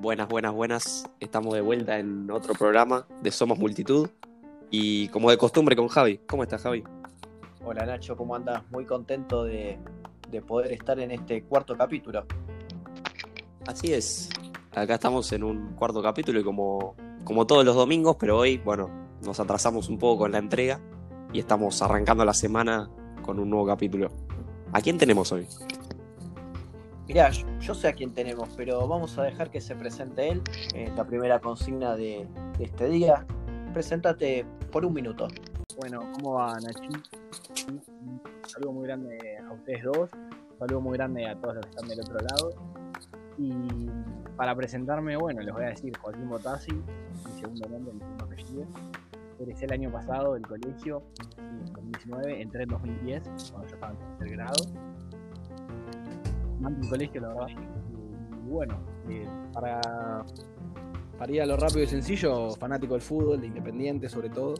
Buenas, buenas, buenas. Estamos de vuelta en otro programa de Somos Multitud. Y como de costumbre con Javi. ¿Cómo estás, Javi? Hola Nacho, ¿cómo andas? Muy contento de, de poder estar en este cuarto capítulo. Así es. Acá estamos en un cuarto capítulo y como, como todos los domingos, pero hoy, bueno, nos atrasamos un poco con la entrega y estamos arrancando la semana con un nuevo capítulo. ¿A quién tenemos hoy? Mirá, yo, yo sé a quién tenemos, pero vamos a dejar que se presente él. Es la primera consigna de, de este día. Preséntate por un minuto. Bueno, ¿cómo va Nachi? Un saludo muy grande a ustedes dos, un saludo muy grande a todos los que están del otro lado. Y para presentarme, bueno, les voy a decir Joaquín Botazzi, mi segundo nombre, mi segundo apellido. Egresé el año pasado del colegio, en 2019, entré en 2010, cuando yo estaba en tercer grado. Mando el colegio, la verdad. Y bueno, eh, para, para ir a lo rápido y sencillo, fanático del fútbol, de Independiente sobre todo.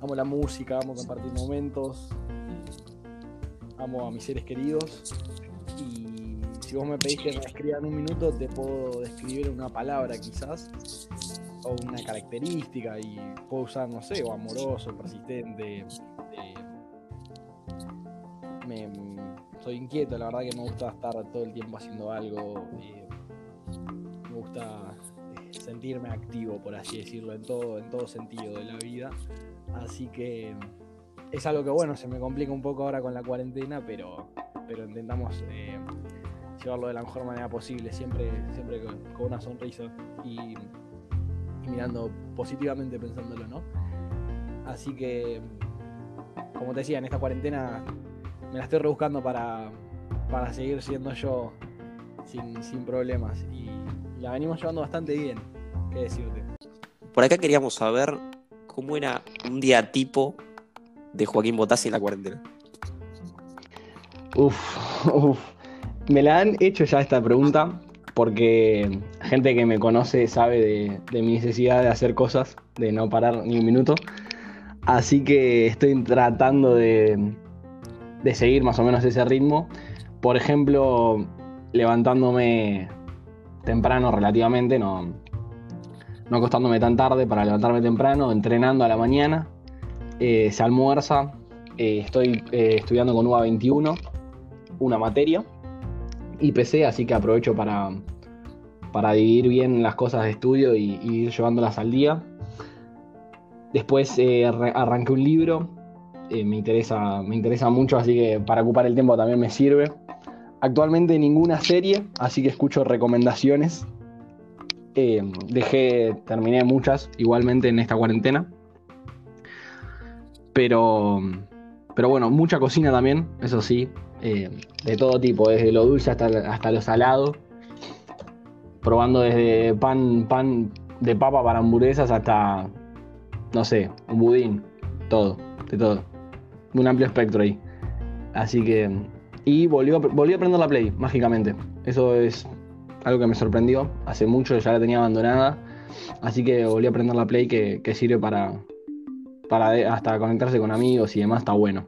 Amo la música, amo compartir momentos, amo a mis seres queridos. Y si vos me pedís que me escriba en un minuto, te puedo describir una palabra quizás, o una característica, y puedo usar, no sé, o amoroso, persistente. eh, me, soy inquieto, la verdad que me gusta estar todo el tiempo haciendo algo. eh, me gusta eh, sentirme activo, por así decirlo, en todo, en todo sentido de la vida. Así que es algo que bueno, se me complica un poco ahora con la cuarentena, pero, pero intentamos eh, llevarlo de la mejor manera posible, siempre, siempre con, una sonrisa mirando positivamente pensándolo, ¿no? Así que, como te decía, en esta cuarentena me la estoy rebuscando para, para seguir siendo yo sin, sin problemas y la venimos llevando bastante bien, qué decirte. Por acá queríamos saber cómo era un día tipo de Joaquín Botazzi en la cuarentena. Uf, uf. Me la han hecho ya esta pregunta porque gente que me conoce sabe de, mi necesidad de hacer cosas, de no parar ni un minuto. Así que estoy tratando de, seguir más o menos ese ritmo. Por ejemplo, levantándome temprano relativamente, no, acostándome tan tarde para levantarme temprano, entrenando a la mañana, eh, se almuerza, eh, estoy eh, estudiando con UA 21, una materia, y PC, así que aprovecho para, para dividir bien las cosas de estudio y, ir llevándolas al día. Después eh, arra- arranqué un libro, eh, me, interesa, me interesa mucho, así que para ocupar el tiempo también me sirve. Actualmente ninguna serie, así que escucho recomendaciones. Eh, dejé, terminé muchas igualmente en esta cuarentena. Pero, pero bueno, mucha cocina también, eso sí, de todo tipo, desde lo dulce hasta, hasta lo salado. Probando desde pan, pan de papa para hamburguesas hasta, no sé, un budín, todo, de todo. Un amplio espectro ahí. Así que. Y volvió, a- aprender la Play, mágicamente. Eso es algo que me sorprendió. Hace mucho ya la tenía abandonada. Así que volví a aprender la Play que, que sirve para, para hasta conectarse con amigos y demás, está bueno.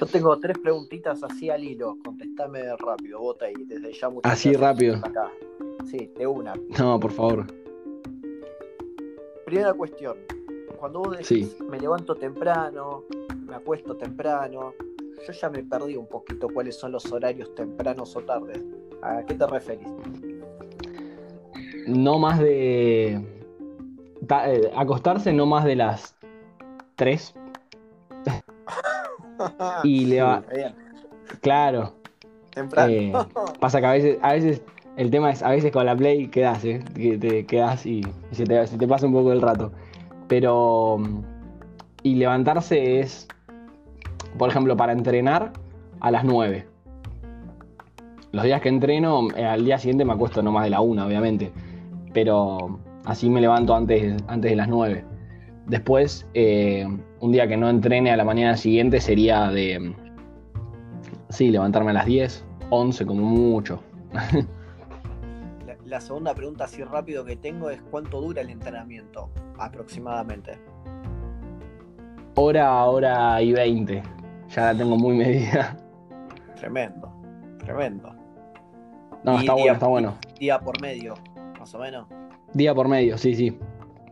Yo tengo tres preguntitas así al hilo. Contestame rápido, bota y desde ya muchas Así rápido. Acá. Sí, de una. No, por favor. Primera cuestión. Cuando vos decís, Sí. me levanto temprano, me acuesto temprano, yo ya me perdí un poquito cuáles son los horarios tempranos o tardes. ¿A qué te referís? No más de. ta- eh, acostarse no más de las 3. Y le va. Bien. Claro. Temprano. Eh, Pasa que a veces, a veces, el tema es, a veces con la Play quedas, ¿eh? Que te quedas y, y se, te, se te pasa un poco el rato. Pero. mm, Y levantarse es, por ejemplo, para entrenar a las 9. Los días que entreno, eh, al día siguiente me acuesto no más de la 1, obviamente. Pero así me levanto antes, antes de las 9. Después, eh, un día que no entrene a la mañana siguiente sería de. Sí, levantarme a las 10, 11 como mucho. La, la segunda pregunta así rápido que tengo es cuánto dura el entrenamiento aproximadamente. Hora, hora y 20. ya la tengo muy medida. Tremendo, tremendo. No, Y está día- bueno, está bueno. Día por medio, más o menos. Día por medio, sí, sí.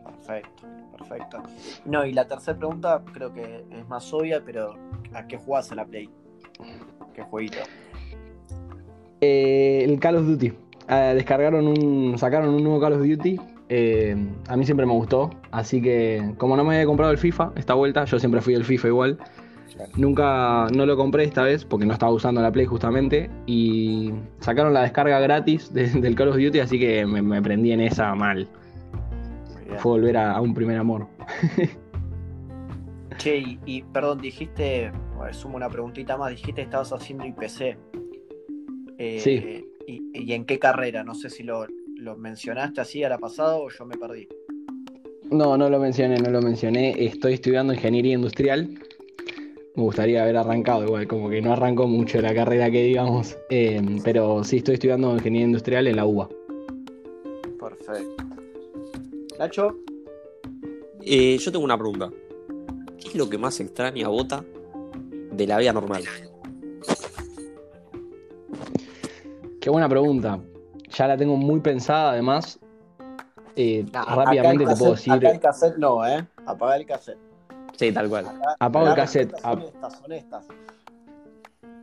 Perfecto, perfecto. No, y la tercera pregunta creo que es más obvia, pero ¿a qué jugás la Play? ¿Qué jueguito? Eh, el Call of Duty. Eh, descargaron un. sacaron un nuevo Call of Duty. Eh, a mí siempre me gustó. Así que, como no me había comprado el FIFA, esta vuelta, yo siempre fui el FIFA igual. Nunca no lo compré esta vez porque no estaba usando la Play justamente. Y sacaron la descarga gratis de- del Call of Duty, así que me, me prendí en esa mal. Fue volver a, a un primer amor. Che, y, y, perdón, dijiste, sumo una preguntita más, dijiste que estabas haciendo IPC. Eh, Sí. Y, y en qué carrera? No sé si lo, lo mencionaste así a la pasada o yo me perdí. No, no lo mencioné, no lo mencioné. Estoy estudiando ingeniería industrial. Me gustaría haber arrancado igual, como que no arrancó mucho la carrera que digamos. Eh, pero sí estoy estudiando ingeniería industrial en la UBA. Perfecto. Nacho, Eh, yo tengo una pregunta. ¿Qué es lo que más extraña a Bota de la vida normal? Qué buena pregunta. Ya la tengo muy pensada además. Eh, nah, rápidamente acá te puedo cassette- Acá el decir. cassette no, ¿eh? Apaga el cassette. Sí, tal cual. Acá- Apago el cassette. ap- Honestas, honestas.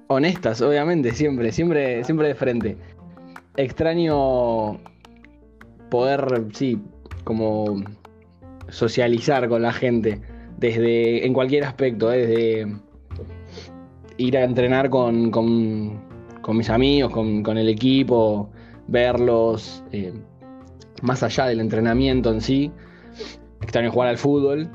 Honestas, obviamente, siempre, siempre, siempre de frente. Extraño poder, sí, como socializar con la gente, desde, en cualquier aspecto, ¿eh? desde ir a entrenar con, con- mis amigos, con, con el equipo, verlos, eh, más allá del entrenamiento en sí. Extraño jugar al fútbol,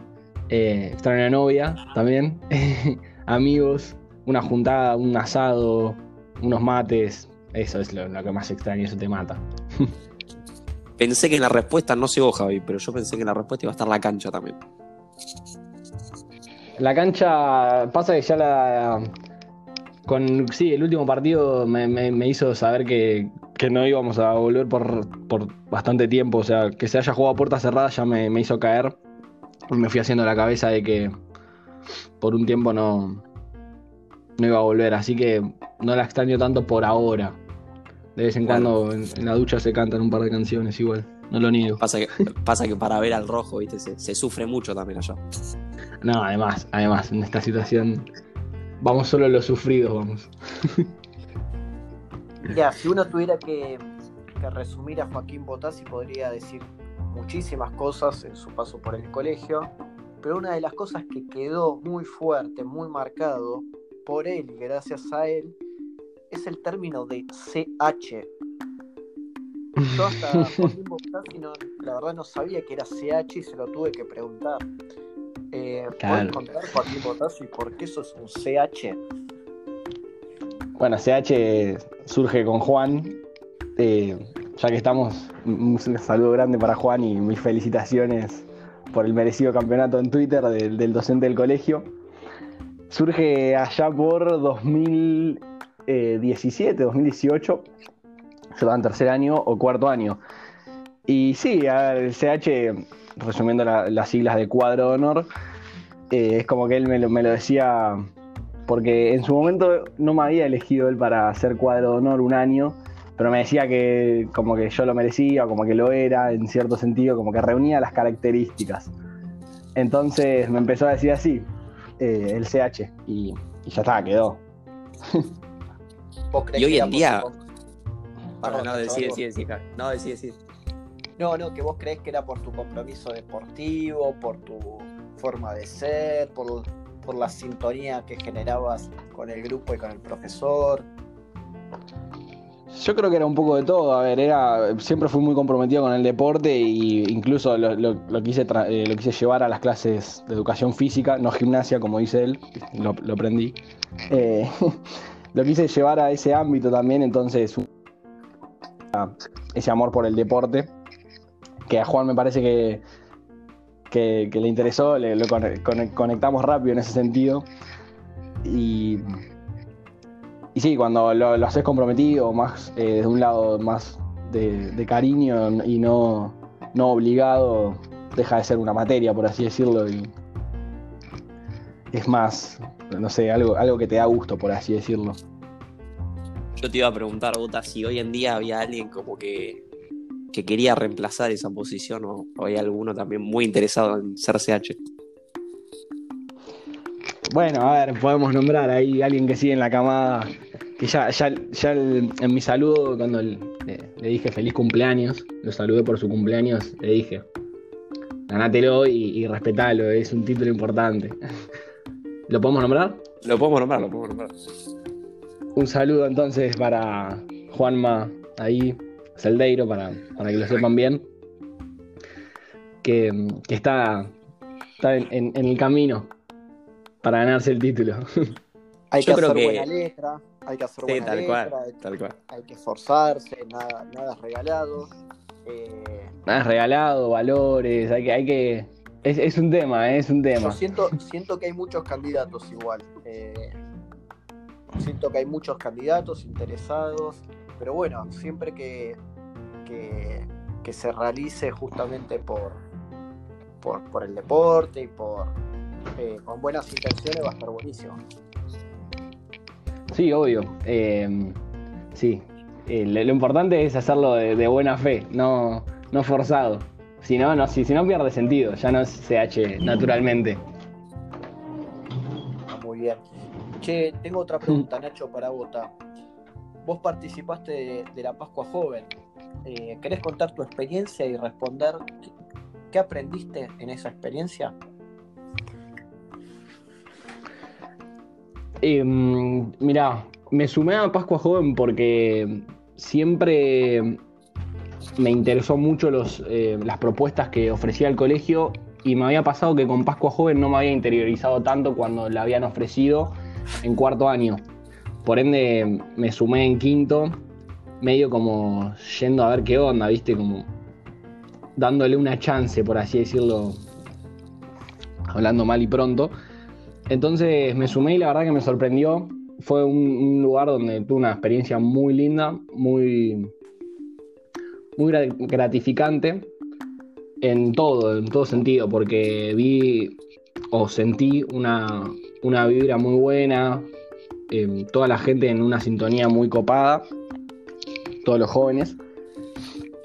eh, extraño la novia también, amigos, una juntada, un asado, unos mates. Eso es lo, lo que más extraño, eso te mata. Pensé que en la respuesta, no sé vos, Javi, pero yo pensé que en la respuesta iba a estar la cancha también. La cancha pasa que ya la. Con, sí, el último partido me, me- me hizo saber que, que no íbamos a volver por, por bastante tiempo. O sea, que se haya jugado a puerta cerrada ya me, me hizo caer. Y me fui haciendo la cabeza de que por un tiempo no, no iba a volver. Así que no la extraño tanto por ahora. De vez en Claro. cuando en, en la ducha se cantan un par de canciones igual. No lo niego. Pasa que, pasa que para ver al rojo, viste, se, se sufre mucho también allá. No, además, además, en esta situación vamos solo los sufridos, vamos. Mira, si uno tuviera que, que resumir a Joaquín Botazzi, podría decir muchísimas cosas en su paso por el colegio, pero una de las cosas que quedó muy fuerte, muy marcado por él y gracias a él, es el término de CH. Yo hasta no, la verdad no sabía que era CH y se lo tuve que preguntar. Eh, Claro. ¿Puedes contar, Joaquín Botazzi, por qué eso es un CH? Bueno, CH surge con Juan. eh, ya que estamos, un saludo grande para Juan y mis felicitaciones por el merecido campeonato en Twitter del, del docente del colegio. Surge allá por 2017, 2018. Se va en tercer año o cuarto año. Y sí, el CH, resumiendo la- las siglas de cuadro de honor, eh, es como que él me lo, me lo decía porque en su momento no me había elegido él para hacer cuadro de honor un año, pero me decía que como que yo lo merecía, como que lo era, en cierto sentido, como que reunía las características. Entonces me empezó a decir así, eh, el CH, y, y ya está, quedó. ¿Vos creés Y hoy que en día- Perdón, no, algo. decir, decir, Javi. No, decir, decir. No, no, que vos crees que era por tu compromiso deportivo, por tu forma de ser, por, por la sintonía que generabas con el grupo y con el profesor. Yo creo que era un poco de todo, a ver, era, siempre fui muy comprometido con el deporte e incluso lo, lo- lo quise tra- eh, lo quise llevar a las clases de educación física, no gimnasia como dice él, lo, lo aprendí. Eh, lo quise llevar a ese ámbito también, entonces ese amor por el deporte, que a Juan me parece que, que, le interesó, le, lo conectamos rápido en ese sentido. Y, y sí, cuando lo, haces comprometido, más eh, de un lado más de, cariño y no, no obligado, deja de ser una materia, por así decirlo, es más, no sé, algo, algo que te da gusto, por así decirlo. Yo te iba a preguntar, Bota, si hoy en día había alguien como que, que quería reemplazar esa posición o, o hay alguno también muy interesado en ser CH. Bueno, a ver, podemos nombrar ahí a alguien que sigue en la camada, que ya, ya, ya el- en mi saludo, cuando le, le dije feliz cumpleaños, lo saludé por su cumpleaños, le dije, ganátelo y, y respetalo, es un título importante. ¿Lo podemos nombrar? Lo podemos nombrar, lo podemos nombrar. Un saludo entonces para Juanma ahí, Celdeiro, para, para que lo sepan bien, que, que está, está en, en- en el camino para ganarse el título. Hay Yo que creo hacer que- buena letra, hay que hacer Sí, buena tal letra, cual, hay, tal cual. hay que esforzarse, nada, nada es regalado. Eh, Nada es regalado, valores, hay que, hay que. Es, es un tema, eh, es un yo tema. siento, siento que hay muchos candidatos igual. eh, siento que hay muchos candidatos interesados, pero bueno, siempre que, que, que se realice justamente por, por, por el deporte y por eh, con buenas intenciones va a estar buenísimo. Sí, obvio. eh, sí. Eh, lo, lo importante es hacerlo de, de buena fe, no, no forzado. Si no, no, si, si no pierde sentido, ya no es CH naturalmente. Ah, Muy bien. Che, tengo otra pregunta, Nacho, para Bota. Vos participaste de, de la Pascua Joven. Eh, ¿Querés contar tu experiencia y responder qué, qué aprendiste en esa experiencia? Eh, mirá, me sumé a Pascua Joven porque siempre me interesó mucho los, eh, las propuestas que ofrecía el colegio y me había pasado que con Pascua Joven no me había interiorizado tanto cuando la habían ofrecido en cuarto año. Por ende me sumé en quinto, medio como yendo a ver qué onda, viste, como dándole una chance, por así decirlo, hablando mal y pronto. Entonces me sumé y la verdad que me sorprendió. Fue un, un lugar donde tuve una experiencia muy linda, muy, muy gra- gratificante en todo, en todo sentido, porque vi o sentí una, una vibra muy buena, eh, toda la gente en una sintonía muy copada, todos los jóvenes.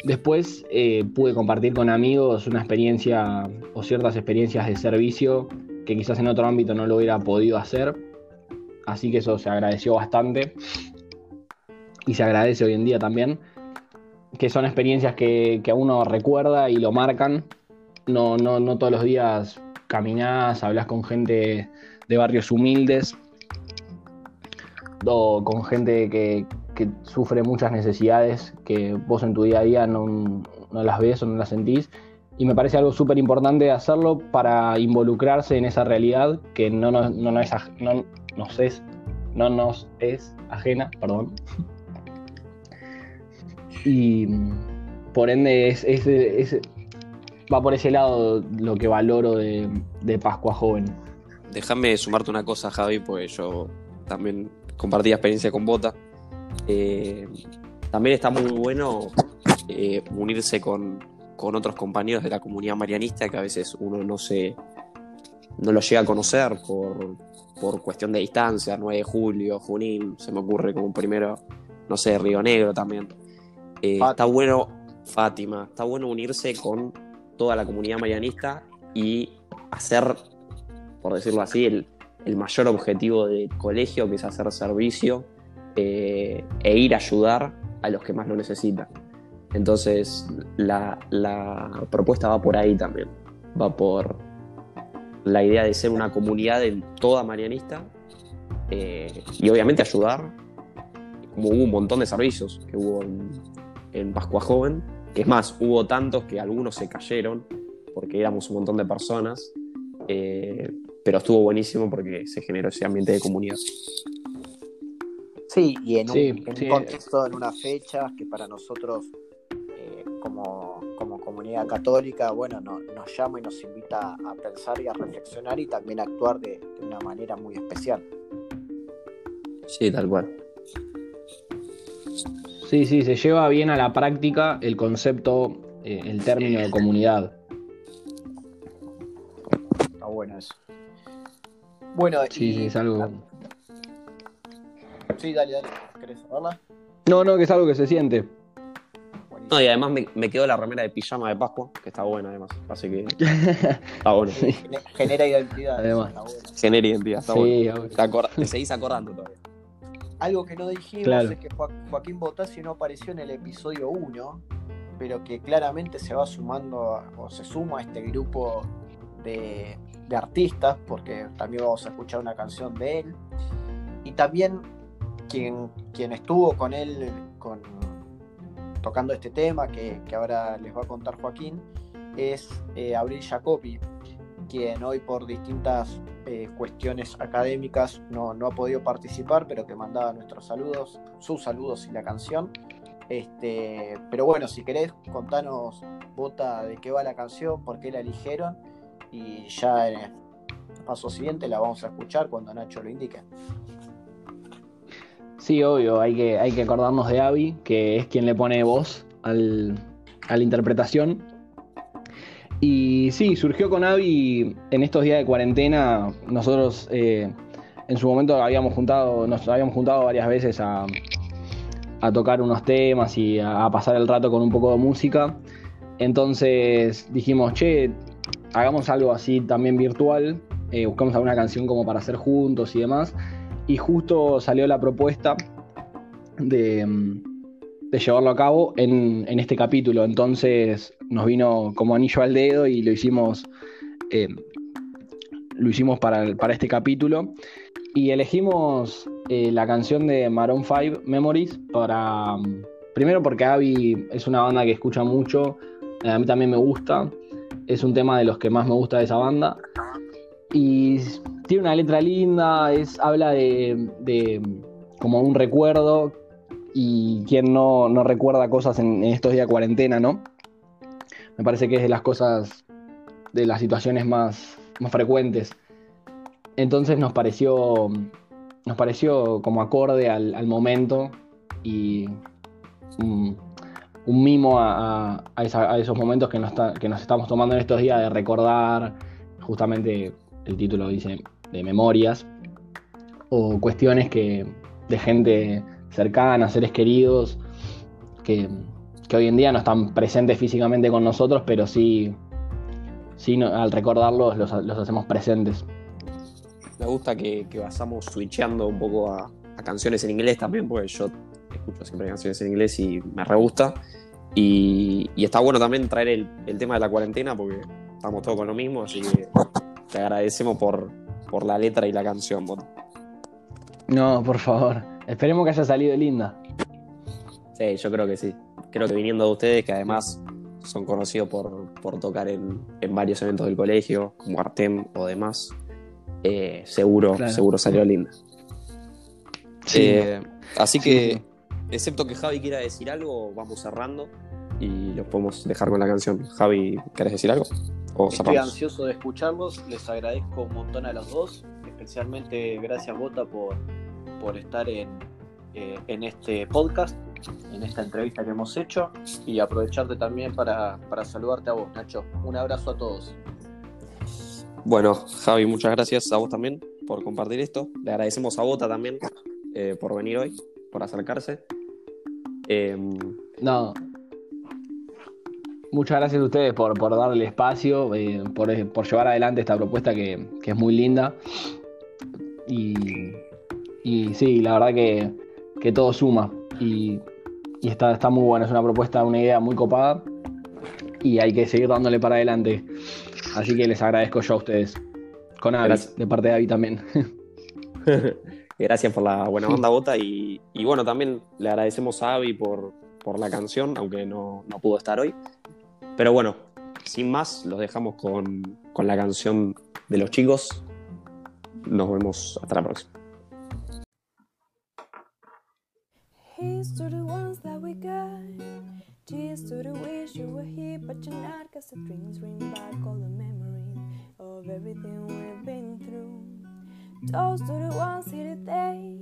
Después eh, pude compartir con amigos una experiencia o ciertas experiencias de servicio que quizás en otro ámbito no lo hubiera podido hacer. Así que eso se agradeció bastante. Y se agradece hoy en día también. Que son experiencias que, que a uno recuerda y lo marcan. No, no, no todos los días caminás, hablas con gente de barrios humildes. O con gente que, que sufre muchas necesidades que vos en tu día a día no, no las ves o no las sentís y me parece algo súper importante hacerlo para involucrarse en esa realidad que no nos, no nos es, no nos es, no nos es ajena, perdón. Y por ende es, es- va por ese lado lo que valoro de, de Pascua Joven. Déjame sumarte una cosa, Javi, pues yo también compartí experiencia con Bota. Eh, también está muy bueno eh, unirse con, con otros compañeros de la comunidad marianista que a veces uno no se no lo llega a conocer por, por cuestión de distancia, 9 de julio, Junín, se me ocurre como primero, no sé, Río Negro también. Eh, está bueno, Fátima, está bueno unirse con toda la comunidad marianista y hacer, por decirlo así, el, el mayor objetivo del colegio, que es hacer servicio eh, e ir a ayudar a los que más lo necesitan. Entonces, la, la propuesta va por ahí también. Va por la idea de ser una comunidad en toda marianista eh, y obviamente ayudar, como hubo un montón de servicios que hubo en, en Pascua Joven, que es más, hubo tantos que algunos se cayeron porque éramos un montón de personas, eh, pero estuvo buenísimo porque se generó ese ambiente de comunidad. Sí, y en un, Sí, en un contexto, en una fecha que para nosotros, eh, como, como comunidad católica, bueno, no- nos llama y nos invita a pensar y a reflexionar y también a actuar de, de una manera muy especial. Sí, tal cual. Sí, sí, se lleva bien a la práctica el concepto, eh, el término de comunidad. Está bueno eso. Bueno, Sí, y- sí, es algo. Sí, dale, dale. ¿Querés saberla? No, no, que es algo que se siente. Buenísimo. No, y además me, me quedó la remera de pijama de Pascua, que está buena además. Así que está bueno. Gene- Genera identidad. eso Además. está bueno. Genera identidad, está bueno. Sí. Te, acor- te seguís acordando todavía. Algo que no dijimos Claro. es que Jo- Joaquín Botassi no apareció en el episodio 1, pero que claramente se va sumando a- o se suma a este grupo de, de artistas, porque también vamos a escuchar una canción de él. Y también quien, quien estuvo con él con, tocando este tema, que, que ahora les va a contar Joaquín, es eh, Abril Jacobi, quien hoy por distintas eh, cuestiones académicas no, no ha podido participar, pero que mandaba nuestros saludos, sus saludos y la canción. Este, pero bueno, si querés, contanos, Bota, de qué va la canción, por qué la eligieron, y ya en el paso siguiente la vamos a escuchar cuando Nacho lo indique. Sí, obvio, hay que, hay que acordarnos de Abby, que es quien le pone voz al- a la interpretación. Y sí, surgió con Abby en estos días de cuarentena. Nosotros eh, en su momento habíamos juntado, nos habíamos juntado varias veces a, tocar unos temas y a, a pasar el rato con un poco de música. Entonces dijimos, che, hagamos algo así también virtual, eh, buscamos alguna canción como para hacer juntos y demás. Y justo salió la propuesta de, mm, de llevarlo a cabo en, en este capítulo. Entonces nos vino como anillo al dedo y lo hicimos, eh, lo hicimos para, para este capítulo. Y elegimos eh, la canción de Maroon 5, Memories, para. mm, Primero porque Abby es una banda que escucha mucho, eh, a mí también me gusta, es un tema de los que más me gusta de esa banda. Y tiene una letra linda, es, habla de, de como un recuerdo y quien no, no recuerda cosas en, estos días de cuarentena, ¿no? Me parece que es de las cosas, de las situaciones más, más frecuentes. Entonces nos pareció, nos pareció como acorde al, momento y un, un mimo a, esos momentos que nos, que nos estamos tomando en estos días de recordar, justamente el título dice, de memorias, o cuestiones que de gente cercana, seres queridos, que, que hoy en día no están presentes físicamente con nosotros, pero sí, sí no- al recordarlos los, los hacemos presentes. Me gusta que, que vayamos switcheando un poco a, a canciones en inglés también, porque yo escucho siempre canciones en inglés y me re gusta. Y, y está bueno también traer el, el tema de la cuarentena, porque estamos todos con lo mismo, así que te agradecemos por, por la letra y la canción. No, por favor, esperemos que haya salido linda. Sí, yo creo que sí. Creo que viniendo de ustedes, que además son conocidos por, por tocar en, en varios eventos del colegio, como Artem o demás, eh, seguro, Claro. seguro salió linda. Sí. Eh, así Sí, que, excepto que Javi quiera decir algo, vamos cerrando y los podemos dejar con la canción. Javi, ¿querés decir algo? O Estoy ansioso de escucharlos, les agradezco un montón a los dos, especialmente gracias Bota por, por estar en, eh, en este podcast, en esta entrevista que hemos hecho y aprovecharte también para, para saludarte a vos, Nacho. Un abrazo a todos. Bueno, Javi, muchas gracias a vos también por compartir esto. Le agradecemos a Bota también eh, por venir hoy, por acercarse. Eh, No. Muchas gracias a ustedes por, por darle espacio, eh, por, por llevar adelante esta propuesta que, que es muy linda. Y, y sí, la verdad que, que todo suma. Y, y está, está muy bueno, es una propuesta, una idea muy copada. Y hay que seguir dándole para adelante. Así que les agradezco yo a ustedes. Con Avi, de parte de Avi también. Gracias por la buena onda, Bota. Y, y bueno, también le agradecemos a Avi por, por la canción, aunque no, no pudo estar hoy. Pero bueno, sin más, los dejamos con, con la canción de los chicos. Nos vemos hasta la próxima. Here's to the ones that we got. Cheers to the wish you were here, but you're not. Cause the dreams bring back all the memories of everything we've been through. Toast to the ones here today.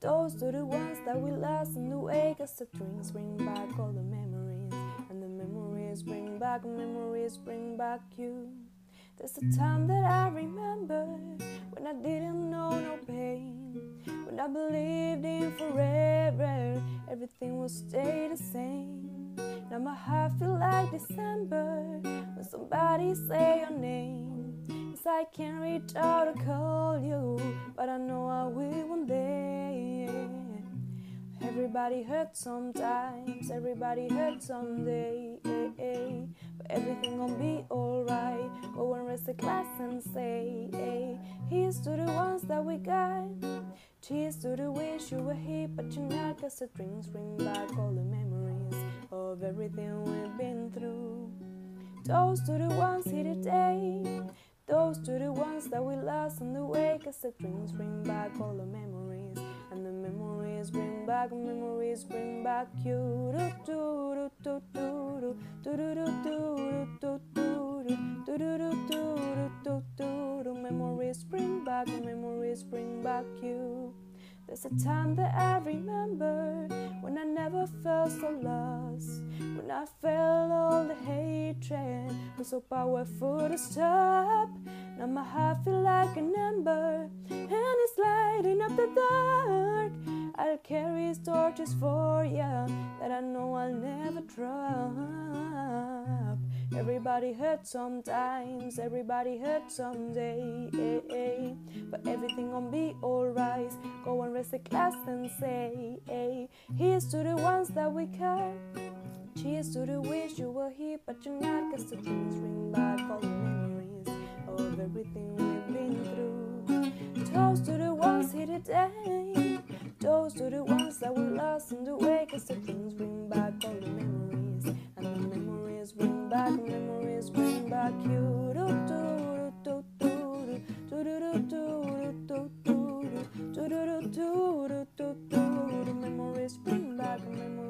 Toast to the ones that we lost in the way. Cause the dreams bring back all the memories. And the memories bring back, memories bring back you. There's a time that I remember when I didn't know no pain. When I believed in forever, everything will stay the same. Now my heart feel like December when somebody say your name. Yes, I can't reach out to call you, but I know I will one day. Everybody hurts sometimes, everybody hurts someday. But everything gonna be alright. Go and rest the class and say, Here's to the ones that we got. Cheers to the wish you were here, but you're not. Cause the drinks bring back all the memories of everything we've been through. Toast to the ones here today. Toast to the ones that we lost on the way. Cause the drinks bring back all the memories. And the memories bring back, memories bring back you. Do do do do do do do do do do do do do do do do do do Memories bring back, memories bring back you. There's a time that I remember when I never felt so lost. When I felt all the hatred was so powerful to stop. Now my heart feel like an ember and it's lighting up the dark. I'll carry torches for ya that I know I'll never drop. Everybody hurts sometimes, everybody hurts someday. But everything gonna be alright. Go and rest the class and say, Here's to the ones that we care. Cheers to the wish you were here, but you're not. Cause the dreams ring back all the memories of everything we've been through. Toast to the ones here today. Those are the ones that we lost in the way, cause the things bring back all the memories. And the memories bring back, memories bring back you. Do, do, do, do, do, do, do, do, do, do, do, do, do, do, do, do, do, do, do, memories bring back memories.